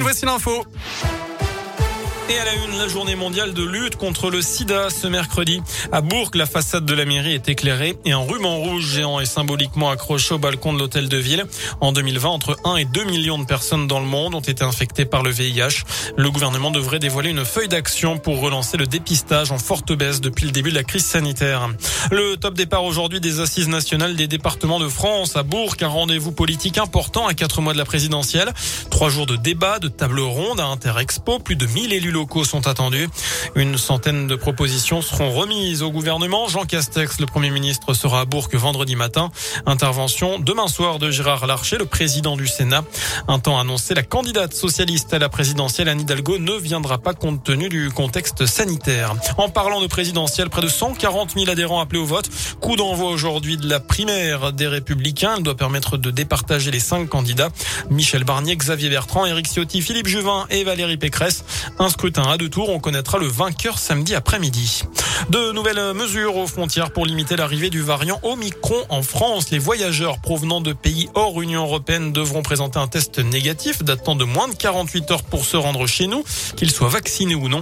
Voici l'info. Et à la une, la journée mondiale de lutte contre le sida ce mercredi. À Bourg, la façade de la mairie est éclairée et un ruban rouge géant est symboliquement accroché au balcon de l'hôtel de ville. En 2020, entre 1 et 2 millions de personnes dans le monde ont été infectées par le VIH. Le gouvernement devrait dévoiler une feuille d'action pour relancer le dépistage en forte baisse depuis le début de la crise sanitaire. Le top départ aujourd'hui des assises nationales des départements de France à Bourg, un rendez-vous politique important à quatre mois de la présidentielle. Trois jours de débat, de table ronde à Interexpo, plus de 1000 élus locaux sont attendus. Une centaine de propositions seront remises au gouvernement. Jean Castex, le Premier ministre, sera à Bourg vendredi matin. Intervention demain soir de Gérard Larcher, le président du Sénat. Un temps annoncé, la candidate socialiste à la présidentielle, Anne Hidalgo, ne viendra pas compte tenu du contexte sanitaire. En parlant de présidentielle, près de 140 000 adhérents appelés au vote. Coup d'envoi aujourd'hui de la primaire des Républicains. Elle doit permettre de départager les cinq candidats. Michel Barnier, Xavier Bertrand, Éric Ciotti, Philippe Juvin et Valérie Pécresse. Un scrutin à deux tours. On connaîtra le vainqueur samedi après-midi. De nouvelles mesures aux frontières pour limiter l'arrivée du variant Omicron en France. Les voyageurs provenant de pays hors Union européenne devront présenter un test négatif datant de moins de 48 heures pour se rendre chez nous, qu'ils soient vaccinés ou non.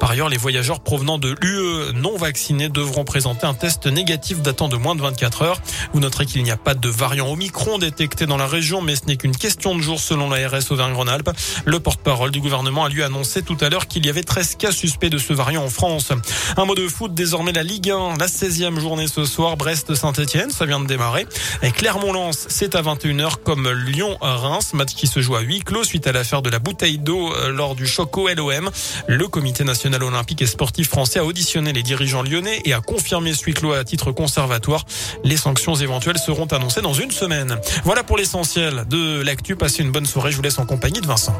Par ailleurs, les voyageurs provenant de l'UE non vaccinés devront présenter un test négatif datant de moins de 24 heures. Vous noterez qu'il n'y a pas de variant Omicron détecté dans la région, mais ce n'est qu'une question de jour selon l'ARS Auvergne-Rhône-Alpes. Le porte-parole du gouvernement a lui annoncé tout à l'heure qu'il y avait 13 cas suspects de ce variant en France. Un mot de foot, désormais la Ligue 1, la 16e journée ce soir, Brest-Saint-Etienne, ça vient de démarrer. Et Clermont-Lens, c'est à 21h comme Lyon-Reims, match qui se joue à huis clos suite à l'affaire de la bouteille d'eau euh, lors du choc au LOM. Le comité national olympique et sportif français a auditionné les dirigeants lyonnais et a confirmé ce huis clos à titre conservatoire. Les sanctions éventuelles seront annoncées dans une semaine. Voilà pour l'essentiel de l'actu. Passez une bonne soirée. Je vous laisse en compagnie de Vincent.